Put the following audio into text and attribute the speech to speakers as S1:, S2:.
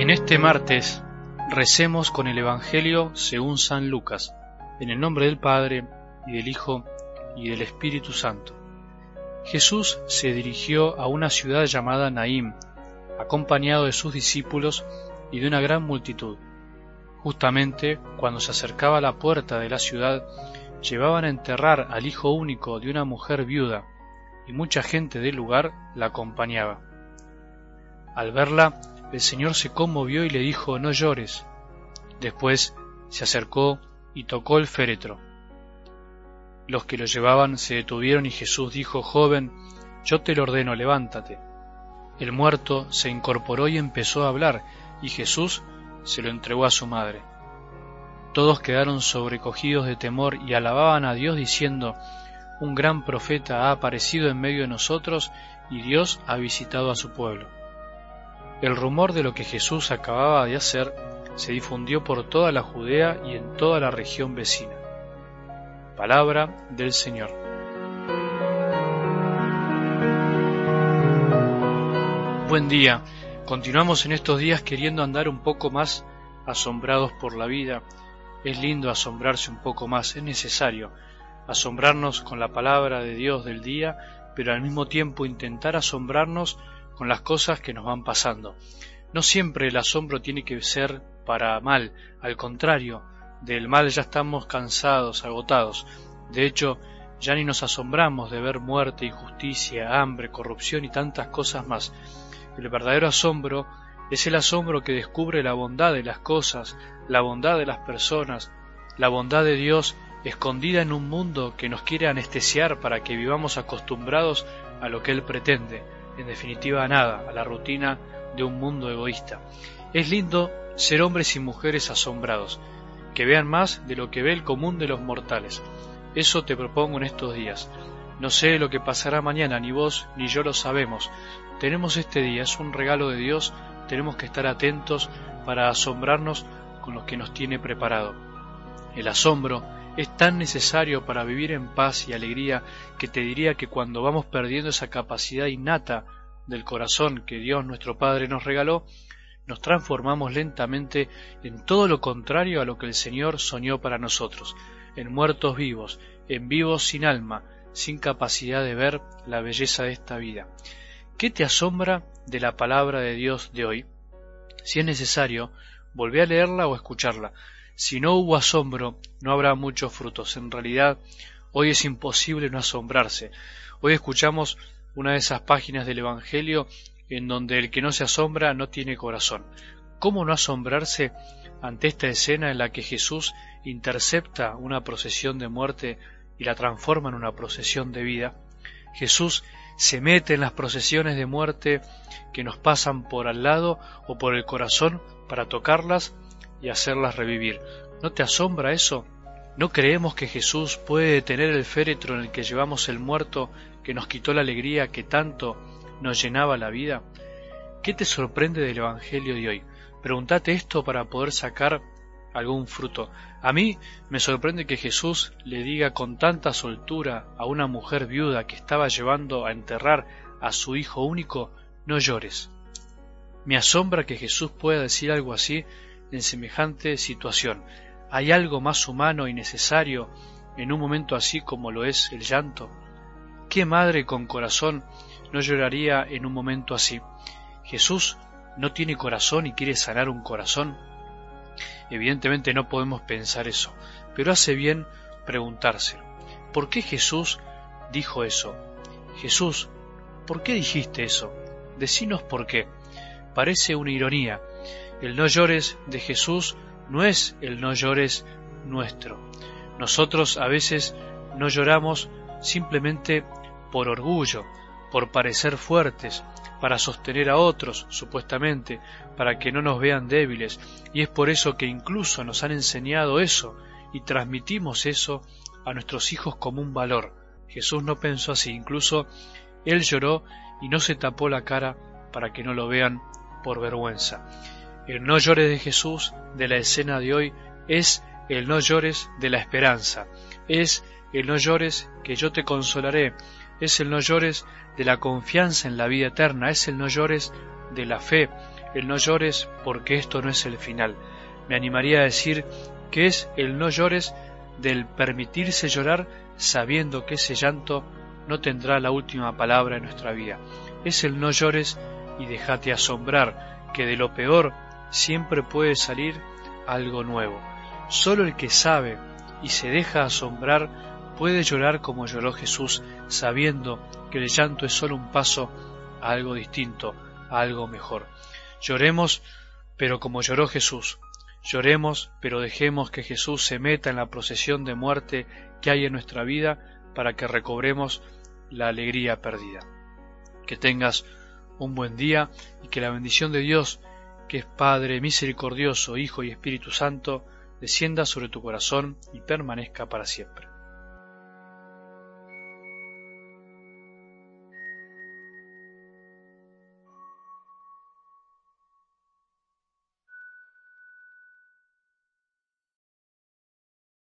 S1: En este martes recemos con el Evangelio según San Lucas, en el nombre del Padre, y del Hijo, y del Espíritu Santo. Jesús se dirigió a una ciudad llamada Naim, acompañado de sus discípulos y de una gran multitud. Justamente cuando se acercaba a la puerta de la ciudad, llevaban a enterrar al hijo único de una mujer viuda, y mucha gente del lugar la acompañaba. Al verla, el Señor se conmovió y le dijo, no llores. Después se acercó y tocó el féretro. Los que lo llevaban se detuvieron y Jesús dijo, joven, yo te lo ordeno, levántate. El muerto se incorporó y empezó a hablar, y Jesús se lo entregó a su madre. Todos quedaron sobrecogidos de temor y alababan a Dios diciendo, un gran profeta ha aparecido en medio de nosotros y Dios ha visitado a su pueblo. El rumor de lo que Jesús acababa de hacer se difundió por toda la Judea y en toda la región vecina. Palabra del Señor. Buen día. Continuamos en estos días queriendo andar un poco más asombrados por la vida. Es lindo asombrarse un poco más, es necesario asombrarnos con la palabra de Dios del día, pero al mismo tiempo intentar asombrarnos con las cosas que nos van pasando. No siempre el asombro tiene que ser para mal, al contrario, del mal ya estamos cansados, agotados. De hecho, ya ni nos asombramos de ver muerte, injusticia, hambre, corrupción y tantas cosas más. El verdadero asombro es el asombro que descubre la bondad de las cosas, la bondad de las personas, la bondad de Dios escondida en un mundo que nos quiere anestesiar para que vivamos acostumbrados a lo que Él pretende, en definitiva a nada, a la rutina de un mundo egoísta. Es lindo ser hombres y mujeres asombrados, que vean más de lo que ve el común de los mortales. Eso te propongo en estos días. No sé lo que pasará mañana, ni vos ni yo lo sabemos. Tenemos este día, es un regalo de Dios, tenemos que estar atentos para asombrarnos con lo que nos tiene preparado. El asombro es tan necesario para vivir en paz y alegría que te diría que cuando vamos perdiendo esa capacidad innata del corazón que Dios nuestro Padre nos regaló, nos transformamos lentamente en todo lo contrario a lo que el Señor soñó para nosotros, en muertos vivos, en vivos sin alma, sin capacidad de ver la belleza de esta vida. ¿Qué te asombra de la palabra de Dios de hoy? Si es necesario, volvé a leerla o escucharla. Si no hubo asombro, no habrá muchos frutos. En realidad, hoy es imposible no asombrarse. Hoy escuchamos una de esas páginas del Evangelio en donde el que no se asombra no tiene corazón. ¿Cómo no asombrarse ante esta escena en la que Jesús intercepta una procesión de muerte y la transforma en una procesión de vida? Jesús se mete en las procesiones de muerte que nos pasan por al lado o por el corazón para tocarlas y hacerlas revivir. ¿No te asombra eso? ¿No creemos que Jesús puede detener el féretro en el que llevamos el muerto que nos quitó la alegría que tanto nos llenaba la vida? ¿Qué te sorprende del Evangelio de hoy? Pregúntate esto para poder sacar algún fruto. A mí me sorprende que Jesús le diga con tanta soltura a una mujer viuda que estaba llevando a enterrar a su hijo único, no llores. Me asombra que Jesús pueda decir algo así en semejante situación. ¿Hay algo más humano y necesario en un momento así como lo es el llanto? ¿Qué madre con corazón no lloraría en un momento así? ¿Jesús no tiene corazón y quiere sanar un corazón? Evidentemente no podemos pensar eso, pero hace bien preguntárselo. ¿Por qué Jesús dijo eso? Jesús, ¿por qué dijiste eso? Decinos por qué. Parece una ironía, el no llores de Jesús no es el no llores nuestro. Nosotros a veces no lloramos simplemente por orgullo, por parecer fuertes, para sostener a otros, supuestamente, para que no nos vean débiles, y es por eso que incluso nos han enseñado eso y transmitimos eso a nuestros hijos como un valor. Jesús no pensó así, incluso él lloró y no se tapó la cara para que no lo vean por vergüenza. El no llores de Jesús de la escena de hoy es el no llores de la esperanza, es el no llores que yo te consolaré, es el no llores de la confianza en la vida eterna, es el no llores de la fe, el no llores porque esto no es el final. Me animaría a decir que es el no llores del permitirse llorar sabiendo que ese llanto no tendrá la última palabra en nuestra vida. Es el no llores y déjate asombrar, que de lo peor siempre puede salir algo nuevo. Solo el que sabe y se deja asombrar puede llorar como lloró Jesús, sabiendo que el llanto es solo un paso a algo distinto, a algo mejor. Lloremos, pero como lloró Jesús. Lloremos, pero dejemos que Jesús se meta en la procesión de muerte que hay en nuestra vida para que recobremos la alegría perdida. Que tengas un buen día y que la bendición de Dios, que es Padre misericordioso, Hijo y Espíritu Santo, descienda sobre tu corazón y permanezca para siempre.